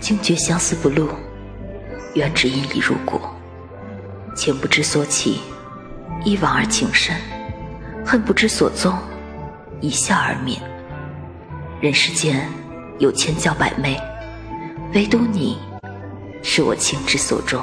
惊觉相思不露缘只因已入骨。情不知所起一往而情深恨不知所踪一笑而泯。人世间有千娇百媚唯独你是我情之所钟